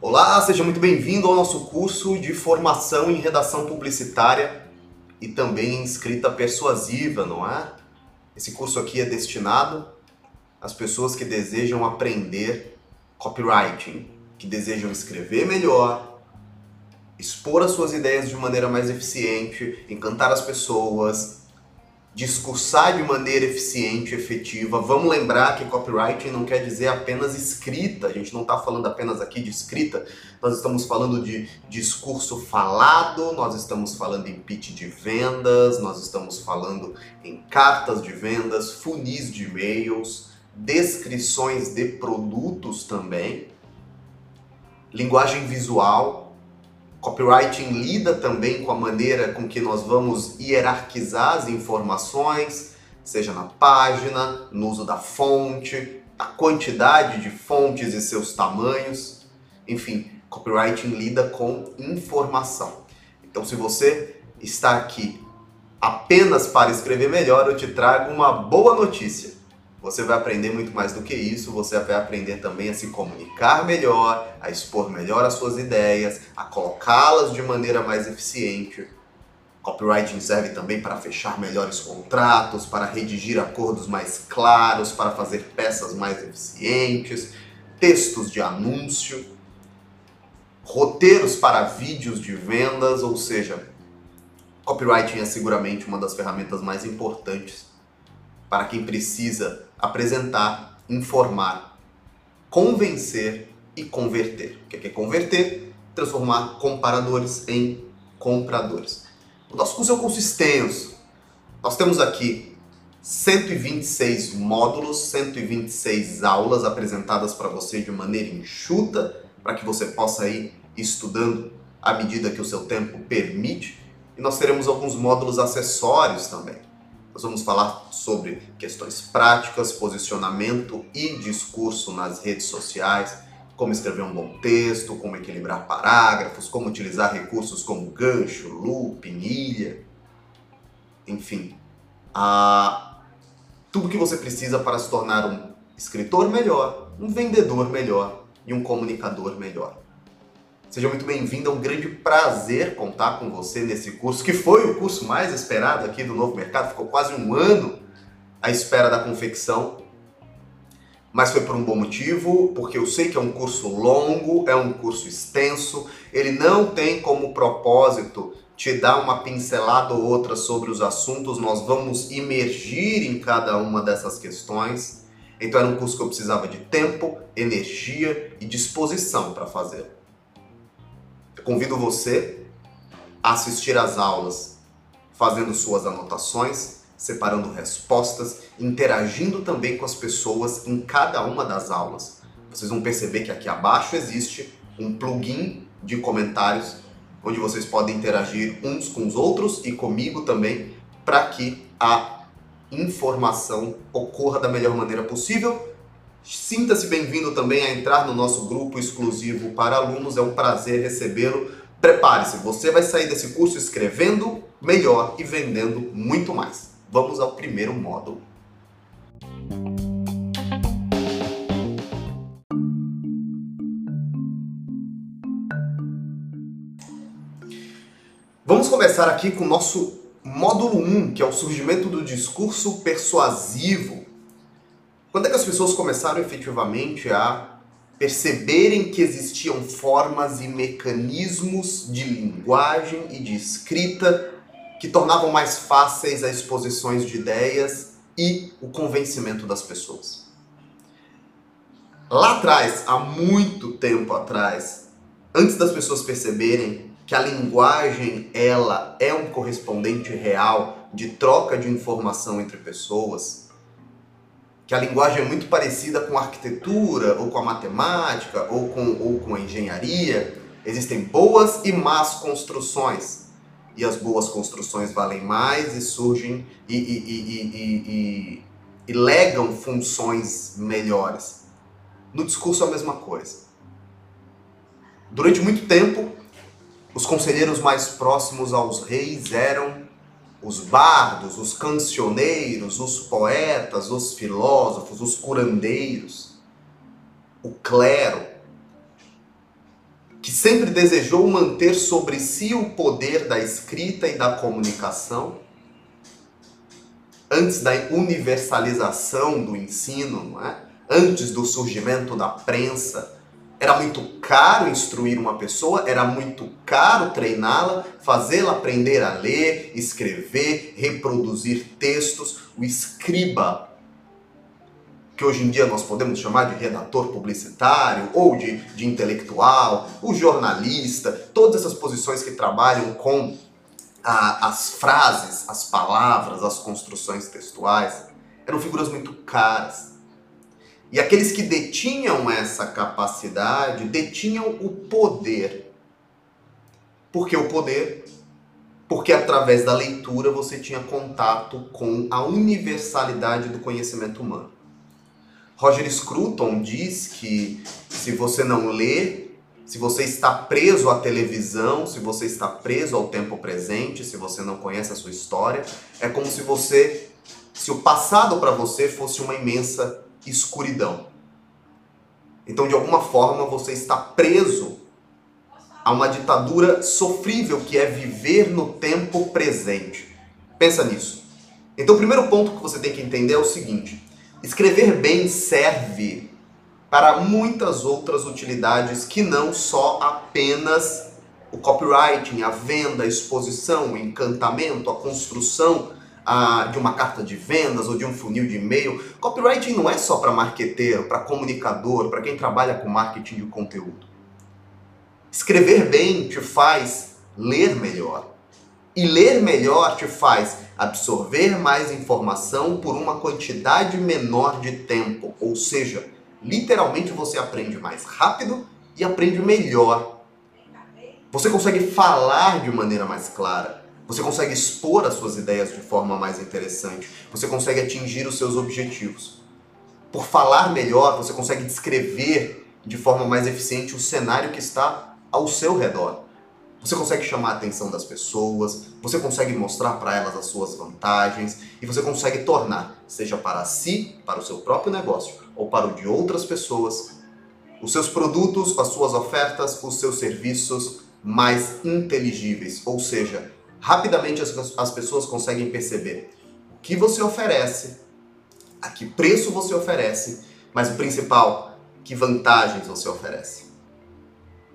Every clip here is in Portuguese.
Olá, seja muito bem-vindo ao nosso curso de formação em redação publicitária e também em escrita persuasiva, não é? Esse curso aqui é destinado às pessoas que desejam aprender copywriting, que desejam escrever melhor, expor as suas ideias de maneira mais eficiente, encantar as pessoas, discursar de maneira eficiente, efetiva. Vamos lembrar que copywriting não quer dizer apenas escrita, a gente não está falando apenas aqui de escrita, nós estamos falando de discurso falado, nós estamos falando em pitch de vendas, nós estamos falando em cartas de vendas, funis de e-mails, descrições de produtos também, linguagem visual, Copywriting lida também com a maneira com que nós vamos hierarquizar as informações, seja na página, no uso da fonte, a quantidade de fontes e seus tamanhos. Enfim, copywriting lida com informação. Então, se você está aqui apenas para escrever melhor, eu te trago uma boa notícia. Você vai aprender muito mais do que isso, você vai aprender também a se comunicar melhor, a expor melhor as suas ideias, a colocá-las de maneira mais eficiente. Copywriting serve também para fechar melhores contratos, para redigir acordos mais claros, para fazer peças mais eficientes, textos de anúncio, roteiros para vídeos de vendas, ou seja, copywriting é seguramente uma das ferramentas mais importantes para quem precisa apresentar, informar, convencer e converter. O que é converter? Transformar comparadores em compradores. O nosso curso é um curso extenso. Nós temos aqui 126 módulos, 126 aulas apresentadas para você de maneira enxuta, para que você possa ir estudando à medida que o seu tempo permite. E nós teremos alguns módulos acessórios também. Nós vamos falar sobre questões práticas, posicionamento e discurso nas redes sociais, como escrever um bom texto, como equilibrar parágrafos, como utilizar recursos como gancho, loop, ilha, enfim, a... tudo que você precisa para se tornar um escritor melhor, um vendedor melhor e um comunicador melhor. Seja muito bem-vindo, é um grande prazer contar com você nesse curso, que foi o curso mais esperado aqui do Novo Mercado, ficou quase um ano à espera da confecção, mas foi por um bom motivo, porque eu sei que é um curso longo, é um curso extenso, ele não tem como propósito te dar uma pincelada ou outra sobre os assuntos, nós vamos imergir em cada uma dessas questões. Então era um curso que eu precisava de tempo, energia e disposição para fazer. Convido você a assistir às aulas, fazendo suas anotações, separando respostas, interagindo também com as pessoas em cada uma das aulas. Vocês vão perceber que aqui abaixo existe um plugin de comentários onde vocês podem interagir uns com os outros e comigo também para que a informação ocorra da melhor maneira possível. Sinta-se bem-vindo também a entrar no nosso grupo exclusivo para alunos, é um prazer recebê-lo. Prepare-se, você vai sair desse curso escrevendo melhor e vendendo muito mais. Vamos ao primeiro módulo. Vamos começar aqui com o nosso módulo 1, que é o surgimento do discurso persuasivo. Quando é que as pessoas começaram efetivamente a perceberem que existiam formas e mecanismos de linguagem e de escrita que tornavam mais fáceis as exposições de ideias e o convencimento das pessoas? Lá atrás, há muito tempo atrás, antes das pessoas perceberem que a linguagem ela é um correspondente real de troca de informação entre pessoas, que a linguagem é muito parecida com a arquitetura, ou com a matemática, ou com, ou com a engenharia. Existem boas e más construções. E as boas construções valem mais e surgem e, e, e, e legam funções melhores. No discurso é a mesma coisa. Durante muito tempo, os conselheiros mais próximos aos reis eram os bardos, os cancioneiros, os poetas, os filósofos, os curandeiros, o clero, que sempre desejou manter sobre si o poder da escrita e da comunicação, antes da universalização do ensino, é? antes do surgimento da prensa, era muito caro instruir uma pessoa, era muito caro treiná-la, fazê-la aprender a ler, escrever, reproduzir textos. O escriba, que hoje em dia nós podemos chamar de redator publicitário ou de, de intelectual, o jornalista, todas essas posições que trabalham com a, as frases, as palavras, as construções textuais, eram figuras muito caras e aqueles que detinham essa capacidade detinham o poder. Por que o poder? Porque através da leitura você tinha contato com a universalidade do conhecimento humano. Roger Scruton diz que se você não lê, se você está preso à televisão, se você está preso ao tempo presente, se você não conhece a sua história, é como se você, se o passado para você fosse uma imensa escuridão. Então, de alguma forma, você está preso a uma ditadura sofrível que é viver no tempo presente. Pensa nisso. Então, o primeiro ponto que você tem que entender é o seguinte: escrever bem serve para muitas outras utilidades que não só apenas o copywriting, a venda, a exposição, o encantamento, a construção de uma carta de vendas ou de um funil de e-mail. Copywriting não é só para marqueteiro, para comunicador, para quem trabalha com marketing de conteúdo. Escrever bem te faz ler melhor. E ler melhor te faz absorver mais informação por uma quantidade menor de tempo. Ou seja, literalmente você aprende mais rápido e aprende melhor. Você consegue falar de maneira mais clara. Você consegue expor as suas ideias de forma mais interessante. Você consegue atingir os seus objetivos. Por falar melhor, você consegue descrever de forma mais eficiente o cenário que está ao seu redor. Você consegue chamar a atenção das pessoas, você consegue mostrar para elas as suas vantagens e você consegue tornar, seja para si, para o seu próprio negócio ou para o de outras pessoas, os seus produtos, as suas ofertas, os seus serviços mais inteligíveis, ou seja, rapidamente as, as pessoas conseguem perceber o que você oferece, a que preço você oferece, mas o principal, que vantagens você oferece.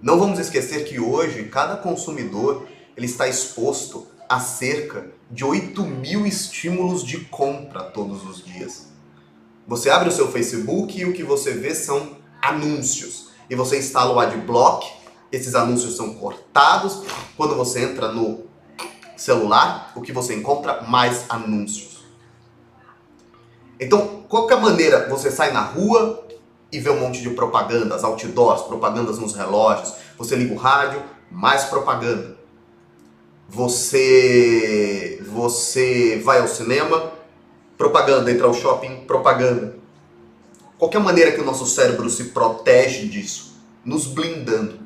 Não vamos esquecer que hoje cada consumidor ele está exposto a cerca de 8 mil estímulos de compra todos os dias. Você abre o seu Facebook e o que você vê são anúncios. E você instala o Adblock, esses anúncios são cortados. Quando você entra no celular, o que você encontra? Mais anúncios. Então, qualquer maneira, você sai na rua e vê um monte de propagandas, outdoors, propagandas nos relógios. Você liga o rádio, mais propaganda. Você você vai ao cinema, propaganda, entra ao shopping, propaganda. Qualquer maneira que o nosso cérebro se protege disso, nos blindando.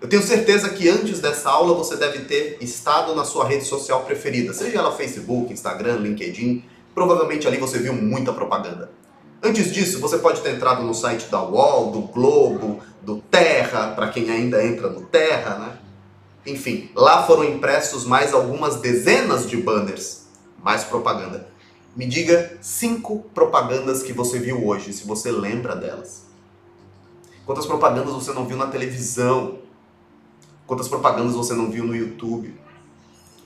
Eu tenho certeza que antes dessa aula você deve ter estado na sua rede social preferida, seja ela Facebook, Instagram, LinkedIn. Provavelmente ali você viu muita propaganda. Antes disso, você pode ter entrado no site da UOL, do Globo, do Terra, para quem ainda entra no Terra, né? Enfim, lá foram impressos mais algumas dezenas de banners, mais propaganda. Me diga cinco propagandas que você viu hoje, se você lembra delas. Quantas propagandas você não viu na televisão? Quantas propagandas você não viu no YouTube?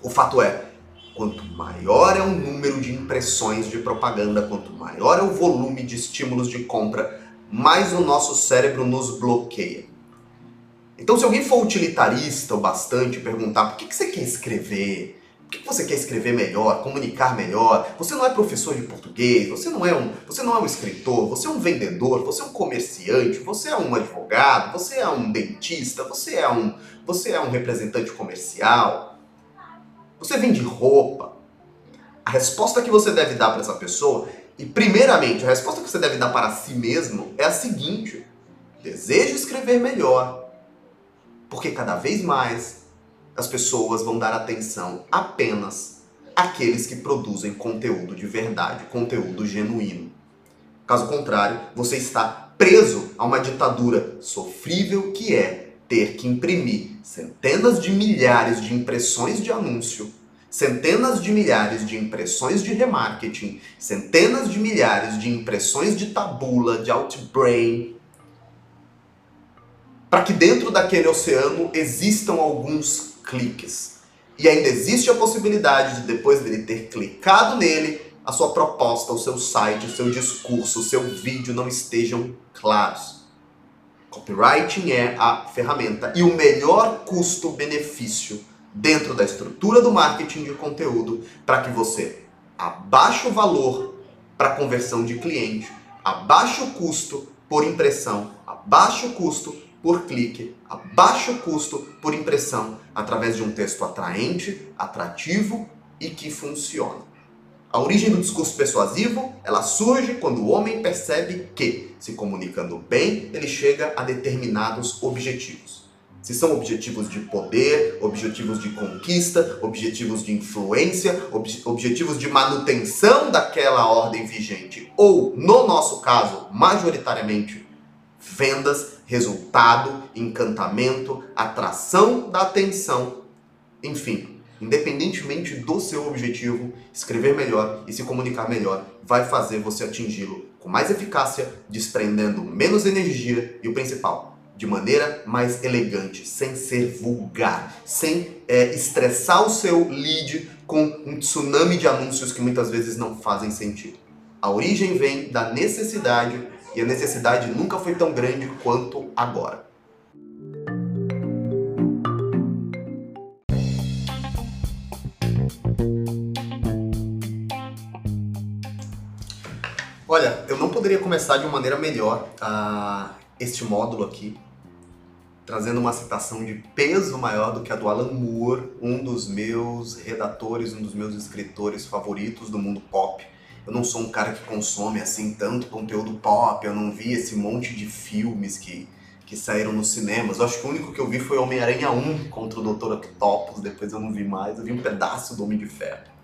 O fato é, quanto maior é o número de impressões de propaganda, quanto maior é o volume de estímulos de compra, mais o nosso cérebro nos bloqueia. Então, se alguém for utilitarista o bastante perguntar por que, que você quer escrever, por que você quer escrever melhor, comunicar melhor? Você não é professor de português, você não é um, você não é um escritor, você é um vendedor, você é um comerciante, você é um advogado, você é um dentista, você é um, você é um representante comercial. Você vende roupa. A resposta que você deve dar para essa pessoa, e primeiramente, a resposta que você deve dar para si mesmo é a seguinte: desejo escrever melhor. Porque cada vez mais as pessoas vão dar atenção apenas aqueles que produzem conteúdo de verdade, conteúdo genuíno. Caso contrário, você está preso a uma ditadura sofrível que é ter que imprimir centenas de milhares de impressões de anúncio, centenas de milhares de impressões de remarketing, centenas de milhares de impressões de tabula, de outbrain, para que dentro daquele oceano existam alguns cliques. E ainda existe a possibilidade de depois dele ter clicado nele, a sua proposta, o seu site, o seu discurso, o seu vídeo não estejam claros. Copywriting é a ferramenta e o melhor custo-benefício dentro da estrutura do marketing de conteúdo para que você abaixe o valor para conversão de cliente, abaixe o custo por impressão, abaixe o custo por clique, abaixe o custo por impressão através de um texto atraente, atrativo e que funciona. A origem do discurso persuasivo, ela surge quando o homem percebe que, se comunicando bem, ele chega a determinados objetivos. Se são objetivos de poder, objetivos de conquista, objetivos de influência, ob objetivos de manutenção daquela ordem vigente, ou, no nosso caso, majoritariamente, vendas, resultado, encantamento, atração da atenção, enfim, independentemente do seu objetivo, escrever melhor e se comunicar melhor vai fazer você atingi-lo com mais eficácia, desprendendo menos energia e o principal, de maneira mais elegante, sem ser vulgar, sem é, estressar o seu lead com um tsunami de anúncios que muitas vezes não fazem sentido. A origem vem da necessidade e a necessidade nunca foi tão grande quanto agora. Olha, eu não poderia começar de uma maneira melhor uh, este módulo aqui, trazendo uma citação de peso maior do que a do Alan Moore, um dos meus redatores, um dos meus escritores favoritos do mundo pop. Eu não sou um cara que consome assim tanto conteúdo pop, eu não vi esse monte de filmes que, que saíram nos cinemas. Eu acho que o único que eu vi foi Homem-Aranha 1 contra o Dr. Octopus, depois eu não vi mais, eu vi um pedaço do Homem de Ferro.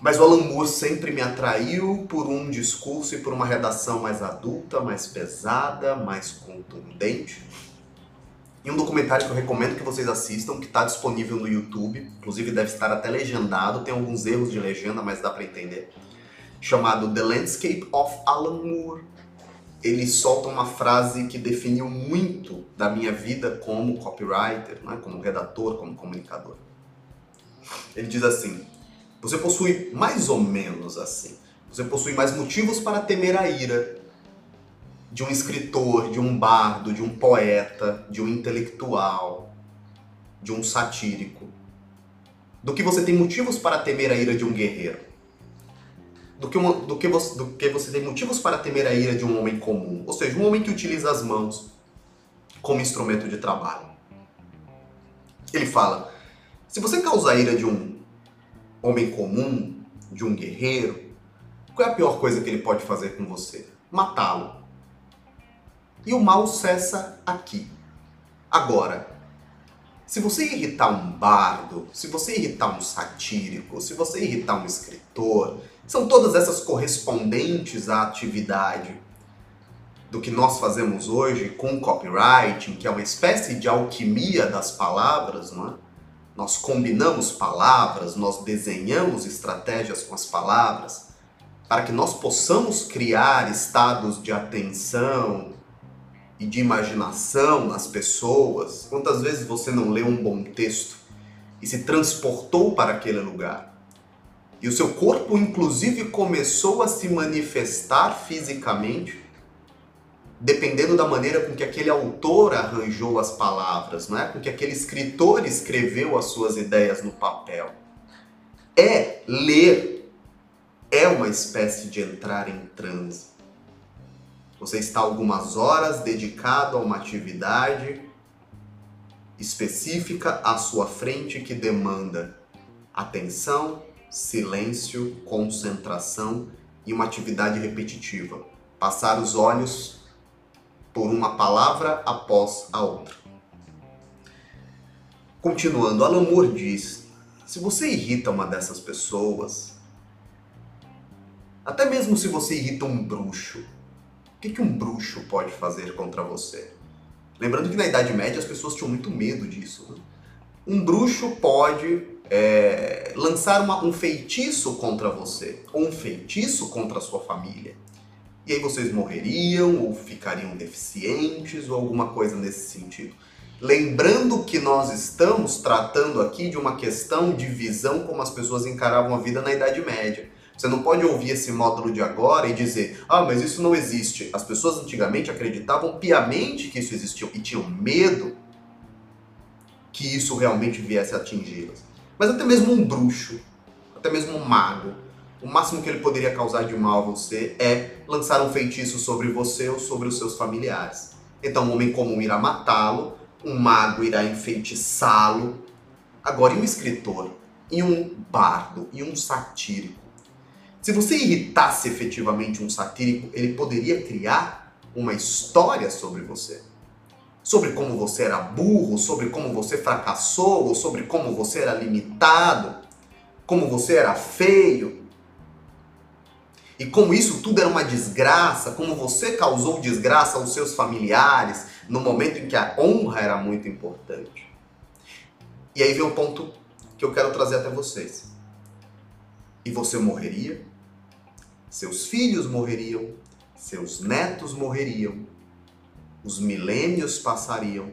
Mas o Alan Moore sempre me atraiu por um discurso e por uma redação mais adulta, mais pesada, mais contundente. E um documentário que eu recomendo que vocês assistam, que está disponível no YouTube, inclusive deve estar até legendado, tem alguns erros de legenda, mas dá para entender, chamado The Landscape of Alan Moore. Ele solta uma frase que definiu muito da minha vida como copywriter, né, como redator, como comunicador. Ele diz assim: você possui mais ou menos assim. Você possui mais motivos para temer a ira de um escritor, de um bardo, de um poeta, de um intelectual, de um satírico, do que você tem motivos para temer a ira de um guerreiro. Do que, uma, do, que você, do que você tem motivos para temer a ira de um homem comum, ou seja, um homem que utiliza as mãos como instrumento de trabalho. Ele fala: se você causa a ira de um homem comum, de um guerreiro, qual é a pior coisa que ele pode fazer com você? Matá-lo. E o mal cessa aqui. Agora, se você irritar um bardo, se você irritar um satírico, se você irritar um escritor, são todas essas correspondentes à atividade do que nós fazemos hoje com copywriting, que é uma espécie de alquimia das palavras, não é? Nós combinamos palavras, nós desenhamos estratégias com as palavras para que nós possamos criar estados de atenção e de imaginação nas pessoas. Quantas vezes você não leu um bom texto e se transportou para aquele lugar? E o seu corpo, inclusive, começou a se manifestar fisicamente dependendo da maneira com que aquele autor arranjou as palavras, não é? com que aquele escritor escreveu as suas ideias no papel. É ler, é uma espécie de entrar em transe. Você está algumas horas dedicado a uma atividade específica à sua frente que demanda atenção, silêncio, concentração e uma atividade repetitiva. Passar os olhos por uma palavra após a outra. Continuando, Alan Moore diz: se você irrita uma dessas pessoas, até mesmo se você irrita um bruxo, o que, que um bruxo pode fazer contra você? Lembrando que na Idade Média as pessoas tinham muito medo disso. Né? Um bruxo pode é, lançar uma, um feitiço contra você, ou um feitiço contra a sua família. E aí vocês morreriam, ou ficariam deficientes, ou alguma coisa nesse sentido. Lembrando que nós estamos tratando aqui de uma questão de visão como as pessoas encaravam a vida na Idade Média. Você não pode ouvir esse módulo de agora e dizer, ah, mas isso não existe. As pessoas antigamente acreditavam piamente que isso existia e tinham medo que isso realmente viesse a atingi-las. Mas até mesmo um bruxo, até mesmo um mago, o máximo que ele poderia causar de mal a você é lançar um feitiço sobre você ou sobre os seus familiares. Então, um homem comum irá matá-lo, um mago irá enfeitiçá-lo. Agora, e um escritor? E um bardo? E um satírico? Se você irritasse efetivamente um satírico, ele poderia criar uma história sobre você. Sobre como você era burro, sobre como você fracassou, ou sobre como você era limitado, como você era feio. E como isso tudo era uma desgraça, como você causou desgraça aos seus familiares, no momento em que a honra era muito importante. E aí vem o ponto que eu quero trazer até vocês. E você morreria, seus filhos morreriam, seus netos morreriam, os milênios passariam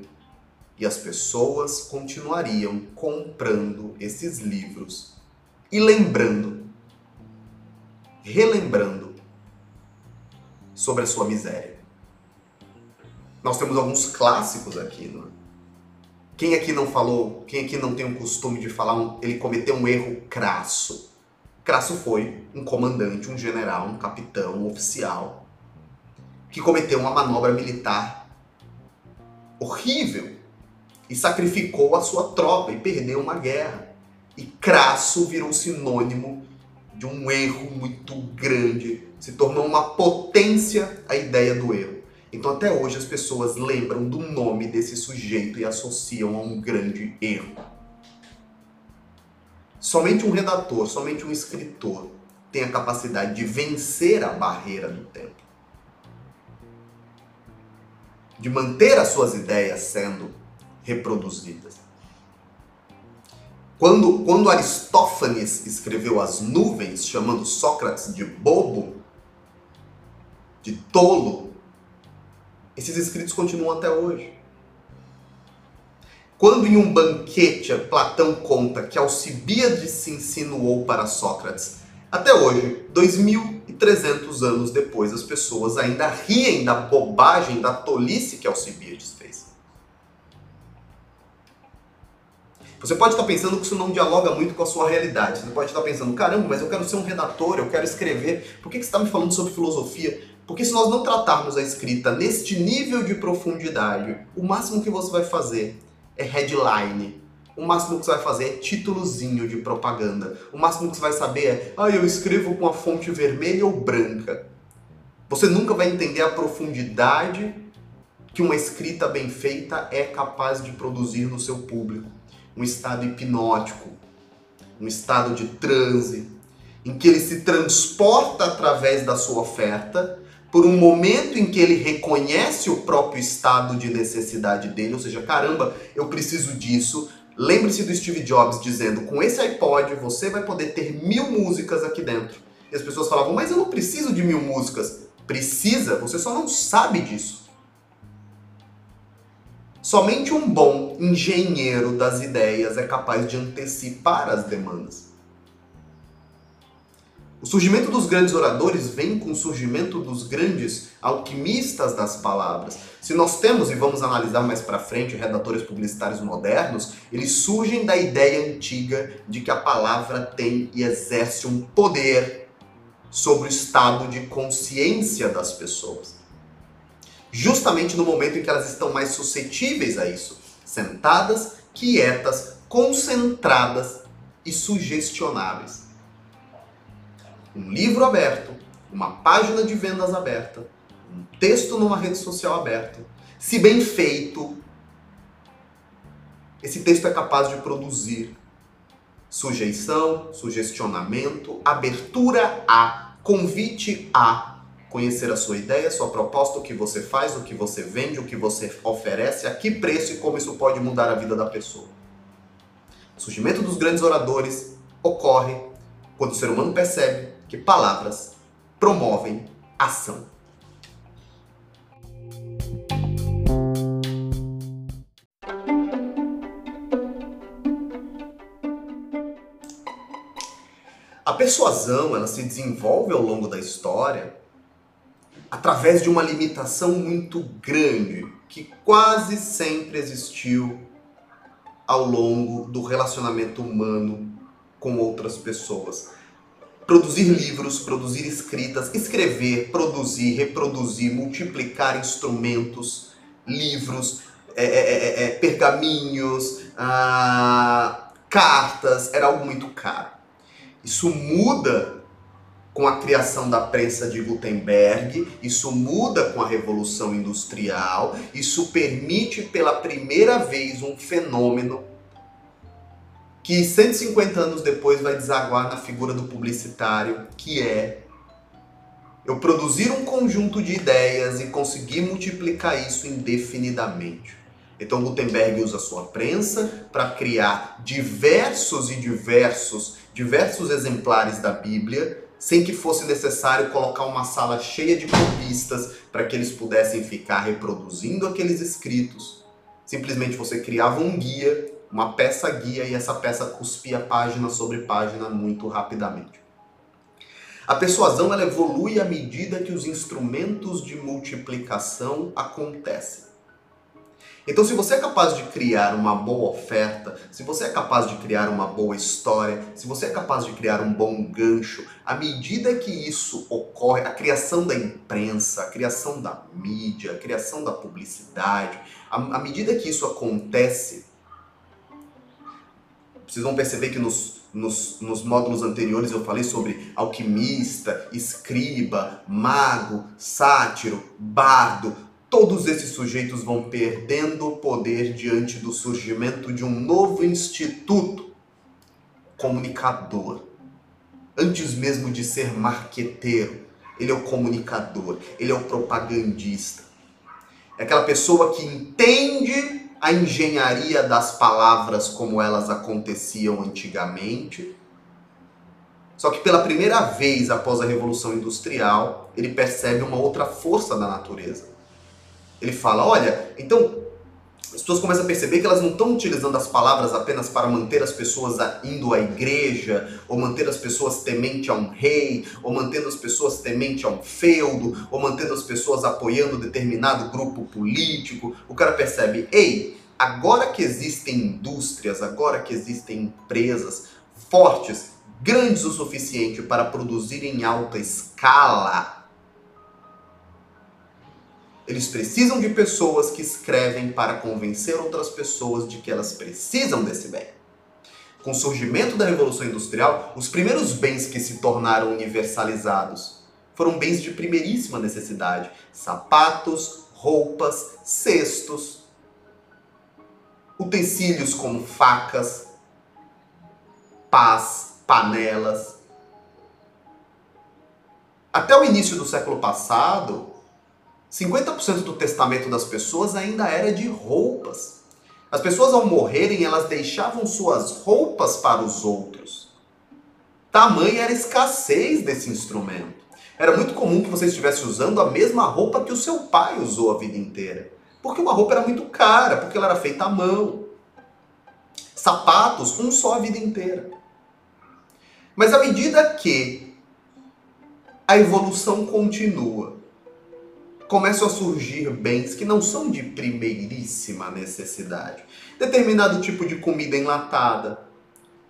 e as pessoas continuariam comprando esses livros e lembrando, relembrando sobre a sua miséria. Nós temos alguns clássicos aqui, não é? Quem aqui não falou, quem aqui não tem o costume de falar, ele cometeu um erro crasso? Crasso foi um comandante, um general, um capitão, um oficial, que cometeu uma manobra militar horrível e sacrificou a sua tropa e perdeu uma guerra. E crasso virou sinônimo de um erro muito grande, se tornou uma potência a ideia do erro. Então até hoje as pessoas lembram do nome desse sujeito e associam a um grande erro. Somente um redator, somente um escritor tem a capacidade de vencer a barreira do tempo. De manter as suas ideias sendo reproduzidas. Quando, quando Aristófanes escreveu As Nuvens, chamando Sócrates de bobo, de tolo, esses escritos continuam até hoje. Quando em um banquete Platão conta que Alcibíades se insinuou para Sócrates, até hoje, 2.300 anos depois, as pessoas ainda riem da bobagem, da tolice que Alcibíades fez. Você pode estar pensando que isso não dialoga muito com a sua realidade. Você pode estar pensando, caramba, mas eu quero ser um redator, eu quero escrever. Por que você está me falando sobre filosofia? Porque se nós não tratarmos a escrita neste nível de profundidade, o máximo que você vai fazer é headline. O máximo que você vai fazer é títulozinho de propaganda. O máximo que você vai saber é, ah, eu escrevo com a fonte vermelha ou branca. Você nunca vai entender a profundidade que uma escrita bem feita é capaz de produzir no seu público. Um estado hipnótico, um estado de transe, em que ele se transporta através da sua oferta por um momento em que ele reconhece o próprio estado de necessidade dele, ou seja, caramba, eu preciso disso. Lembre-se do Steve Jobs dizendo: com esse iPod você vai poder ter mil músicas aqui dentro. E as pessoas falavam: mas eu não preciso de mil músicas. Precisa, você só não sabe disso. Somente um bom engenheiro das ideias é capaz de antecipar as demandas. O surgimento dos grandes oradores vem com o surgimento dos grandes alquimistas das palavras. Se nós temos, e vamos analisar mais para frente, redatores publicitários modernos, eles surgem da ideia antiga de que a palavra tem e exerce um poder sobre o estado de consciência das pessoas. Justamente no momento em que elas estão mais suscetíveis a isso, sentadas, quietas, concentradas e sugestionáveis um livro aberto, uma página de vendas aberta, um texto numa rede social aberta, se bem feito, esse texto é capaz de produzir Sujeição, sugestionamento, abertura a, convite a conhecer a sua ideia, sua proposta, o que você faz, o que você vende, o que você oferece, a que preço e como isso pode mudar a vida da pessoa. O surgimento dos grandes oradores ocorre quando o ser humano percebe que palavras promovem ação. A persuasão, ela se desenvolve ao longo da história através de uma limitação muito grande que quase sempre existiu ao longo do relacionamento humano com outras pessoas. Produzir livros, produzir escritas, escrever, produzir, reproduzir, multiplicar instrumentos, livros, é, é, é, é pergaminhos, ah, cartas, era algo muito caro. Isso muda com a criação da prensa de Gutenberg, isso muda com a Revolução Industrial, isso permite pela primeira vez um fenômeno que 150 anos depois vai desaguar na figura do publicitário, que é eu produzir um conjunto de ideias e conseguir multiplicar isso indefinidamente. Então Gutenberg usa sua prensa para criar diversos e diversos, diversos exemplares da Bíblia, sem que fosse necessário colocar uma sala cheia de copistas para que eles pudessem ficar reproduzindo aqueles escritos. Simplesmente você criava um guia, uma peça guia e essa peça cuspia página sobre página muito rapidamente. A persuasão ela evolui à medida que os instrumentos de multiplicação acontecem. Então, se você é capaz de criar uma boa oferta, se você é capaz de criar uma boa história, se você é capaz de criar um bom gancho, à medida que isso ocorre, a criação da imprensa, a criação da mídia, a criação da publicidade, à, à medida que isso acontece, vocês vão perceber que nos, nos, nos, módulos anteriores eu falei sobre alquimista, escriba, mago, sátiro, bardo, todos esses sujeitos vão perdendo poder diante do surgimento de um novo instituto comunicador. Antes mesmo de ser marqueteiro, ele é o comunicador, ele é o propagandista. É aquela pessoa que entende a engenharia das palavras como elas aconteciam antigamente. Só que pela primeira vez após a Revolução Industrial, ele percebe uma outra força da natureza ele fala: olha, então as pessoas começam a perceber que elas não estão utilizando as palavras apenas para manter as pessoas indo à igreja, ou manter as pessoas temente a um rei, ou mantendo as pessoas temente a um feudo, ou mantendo as pessoas apoiando determinado grupo político. O cara percebe: ei, agora que existem indústrias, agora que existem empresas fortes, grandes o suficiente para produzir em alta escala eles precisam de pessoas que escrevem para convencer outras pessoas de que elas precisam desse bem. Com o surgimento da Revolução Industrial, os primeiros bens que se tornaram universalizados foram bens de primeiríssima necessidade: sapatos, roupas, cestos, utensílios como facas, pás, panelas. Até o início do século passado, 50% do testamento das pessoas ainda era de roupas. As pessoas ao morrerem, elas deixavam suas roupas para os outros. Tamanha era a escassez desse instrumento. Era muito comum que você estivesse usando a mesma roupa que o seu pai usou a vida inteira. Porque uma roupa era muito cara, porque ela era feita à mão. Sapatos, um só a vida inteira. Mas à medida que a evolução continua, começam a surgir bens que não são de primeiríssima necessidade. Determinado tipo de comida enlatada,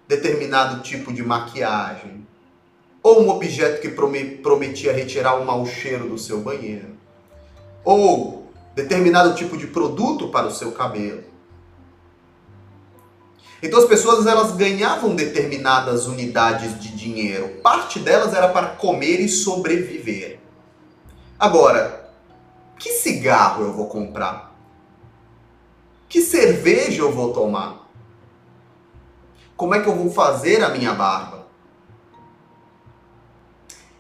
determinado tipo de maquiagem, ou um objeto que prometia retirar o mau cheiro do seu banheiro, ou determinado tipo de produto para o seu cabelo. Então as pessoas elas ganhavam determinadas unidades de dinheiro. Parte delas era para comer e sobreviver. Agora, que cigarro eu vou comprar? Que cerveja eu vou tomar? Como é que eu vou fazer a minha barba?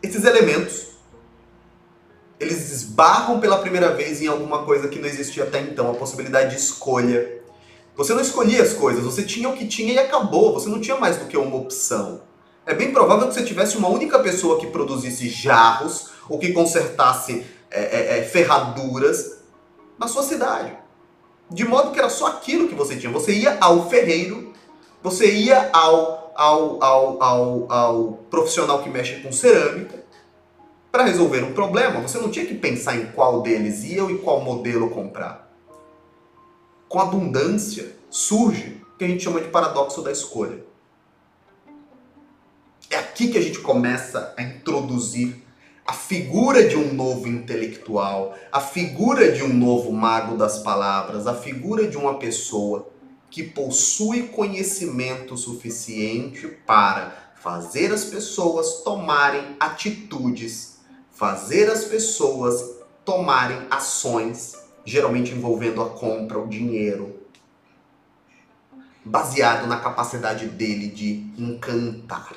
Esses elementos eles esbarram pela primeira vez em alguma coisa que não existia até então, a possibilidade de escolha. Você não escolhia as coisas, você tinha o que tinha e acabou, você não tinha mais do que uma opção. É bem provável que você tivesse uma única pessoa que produzisse jarros ou que consertasse é, é, é, ferraduras na sua cidade. De modo que era só aquilo que você tinha. Você ia ao ferreiro, você ia ao, ao, ao, ao, ao profissional que mexe com cerâmica, para resolver um problema, você não tinha que pensar em qual deles ia e qual modelo comprar. Com abundância surge o que a gente chama de paradoxo da escolha. É aqui que a gente começa a introduzir a figura de um novo intelectual, a figura de um novo mago das palavras, a figura de uma pessoa que possui conhecimento suficiente para fazer as pessoas tomarem atitudes fazer as pessoas tomarem ações, geralmente envolvendo a compra, o dinheiro, baseado na capacidade dele de encantar.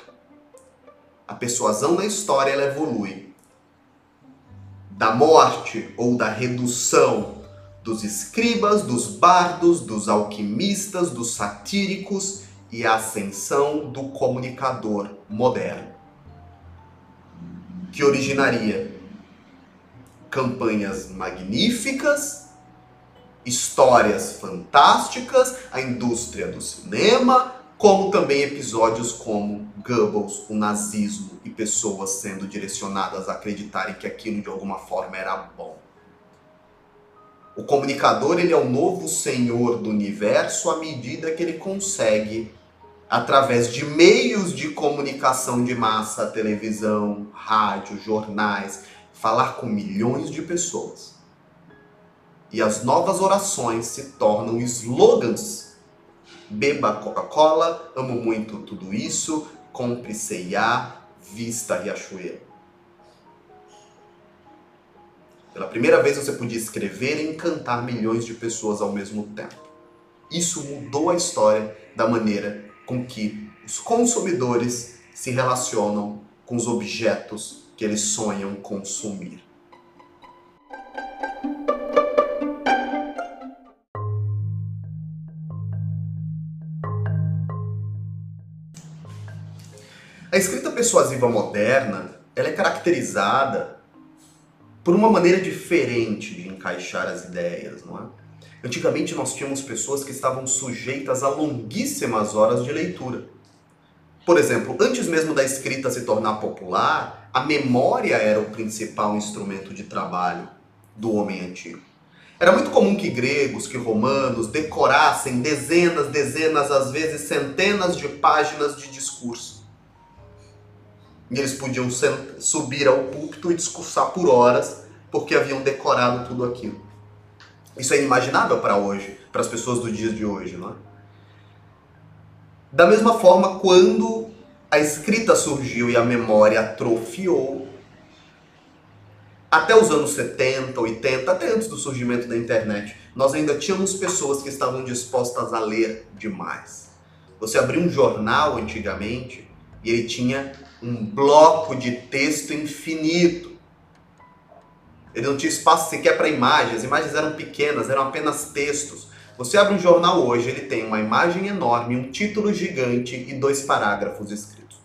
A persuasão na história ela evolui da morte ou da redução dos escribas, dos bardos, dos alquimistas, dos satíricos e a ascensão do comunicador moderno. Que originaria campanhas magníficas, histórias fantásticas, a indústria do cinema, como também episódios como Goebbels, o nazismo e pessoas sendo direcionadas a acreditarem que aquilo de alguma forma era bom. O comunicador ele é o novo senhor do universo à medida que ele consegue através de meios de comunicação de massa, televisão, rádio, jornais, falar com milhões de pessoas. E as novas orações se tornam slogans. Beba Coca-Cola, amo muito tudo isso, compre C&A, vista Riachuelo. Pela primeira vez você podia escrever e encantar milhões de pessoas ao mesmo tempo. Isso mudou a história da maneira com que os consumidores se relacionam com os objetos que eles sonham consumir. A escrita persuasiva moderna ela é caracterizada por uma maneira diferente de encaixar as ideias, não é? Antigamente nós tínhamos pessoas que estavam sujeitas a longuíssimas horas de leitura. Por exemplo, antes mesmo da escrita se tornar popular, a memória era o principal instrumento de trabalho do homem antigo. Era muito comum que gregos, que romanos decorassem dezenas, dezenas, às vezes centenas de páginas de discurso. E eles podiam subir ao púlpito e discursar por horas, porque haviam decorado tudo aquilo. Isso é inimaginável para hoje, para as pessoas do dia de hoje, não é? Da mesma forma, quando a escrita surgiu e a memória atrofiou, até os anos 70, 80, até antes do surgimento da internet, nós ainda tínhamos pessoas que estavam dispostas a ler demais. Você abria um jornal antigamente e ele tinha um bloco de texto infinito. Ele não tinha espaço sequer para imagens, imagens eram pequenas, eram apenas textos. Você abre um jornal hoje, ele tem uma imagem enorme, um título gigante e dois parágrafos escritos.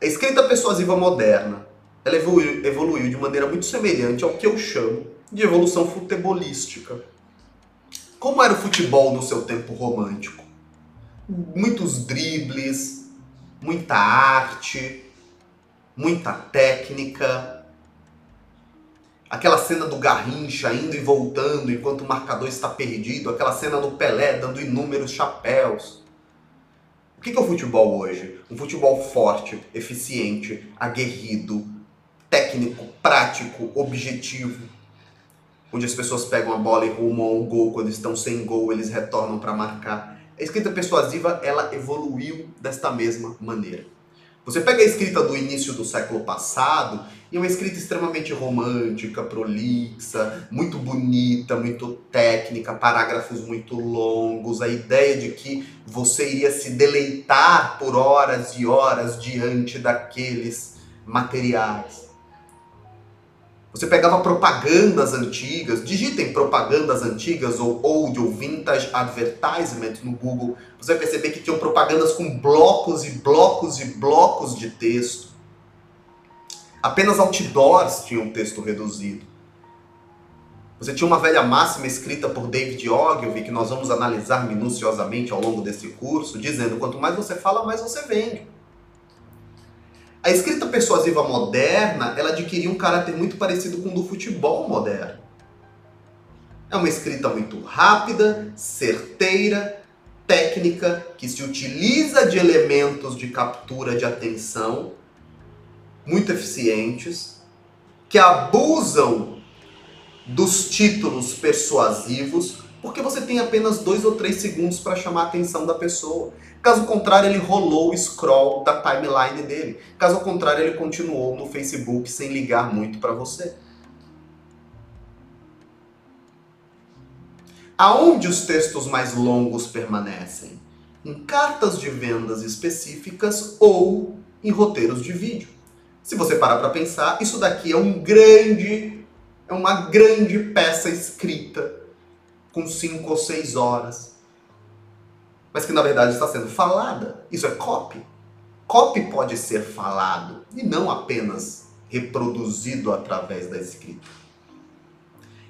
A escrita persuasiva moderna, ela evoluiu, evoluiu de maneira muito semelhante ao que eu chamo de evolução futebolística. Como era o futebol no seu tempo romântico? Muitos dribles, muita arte, muita técnica, Aquela cena do Garrincha indo e voltando enquanto o marcador está perdido, aquela cena do Pelé dando inúmeros chapéus. O que é o futebol hoje? Um futebol forte, eficiente, aguerrido, técnico, prático, objetivo. Onde as pessoas pegam a bola e rumam ao gol, quando estão sem gol, eles retornam para marcar. A escrita persuasiva, ela evoluiu desta mesma maneira. Você pega a escrita do início do século passado e é uma escrita extremamente romântica, prolixa, muito bonita, muito técnica, parágrafos muito longos, a ideia de que você iria se deleitar por horas e horas diante daqueles materiais. Você pegava propagandas antigas, digitem propagandas antigas ou old ou vintage advertisement no Google, você vai perceber que tinham propagandas com blocos e blocos e blocos de texto. Apenas outdoors tinham texto reduzido. Você tinha uma velha máxima escrita por David Ogilvy, que nós vamos analisar minuciosamente ao longo desse curso, dizendo: quanto mais você fala, mais você vende. A escrita persuasiva moderna, ela adquiriu um caráter muito parecido com o do futebol moderno. É uma escrita muito rápida, certeira, técnica, que se utiliza de elementos de captura de atenção muito eficientes, que abusam dos títulos persuasivos, porque você tem apenas dois ou três segundos para chamar a atenção da pessoa. Caso contrário, ele rolou o scroll da timeline dele. Caso contrário, ele continuou no Facebook sem ligar muito para você. Aonde os textos mais longos permanecem? Em cartas de vendas específicas ou em roteiros de vídeo. Se você parar para pensar, isso daqui é um grande, é uma grande peça escrita com cinco ou seis horas mas que na verdade está sendo falada. Isso é copy. Copy pode ser falado e não apenas reproduzido através da escrita.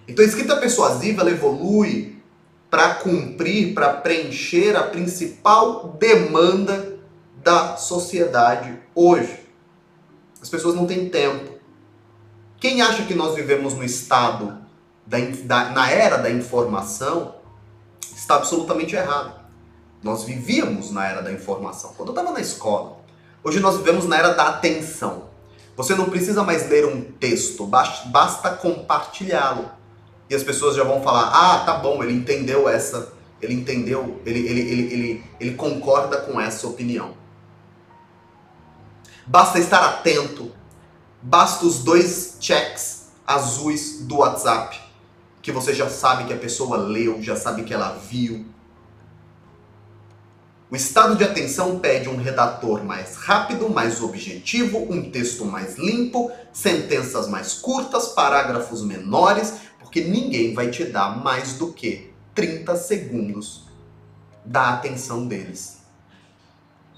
Então a escrita persuasiva ela evolui para cumprir, para preencher a principal demanda da sociedade hoje. As pessoas não têm tempo. Quem acha que nós vivemos no estado da, da, na era da informação está absolutamente errado. Nós vivíamos na era da informação. Quando eu estava na escola, hoje nós vivemos na era da atenção. Você não precisa mais ler um texto, basta compartilhá-lo. E as pessoas já vão falar: ah, tá bom, ele entendeu essa, ele entendeu, ele, ele, ele, ele, ele concorda com essa opinião. Basta estar atento, basta os dois checks azuis do WhatsApp, que você já sabe que a pessoa leu, já sabe que ela viu, o estado de atenção pede um redator mais rápido, mais objetivo, um texto mais limpo, sentenças mais curtas, parágrafos menores, porque ninguém vai te dar mais do que 30 segundos da atenção deles.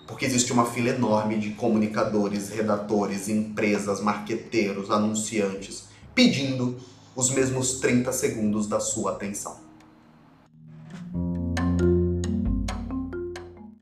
Porque existe uma fila enorme de comunicadores, redatores, empresas, marqueteiros, anunciantes pedindo os mesmos 30 segundos da sua atenção.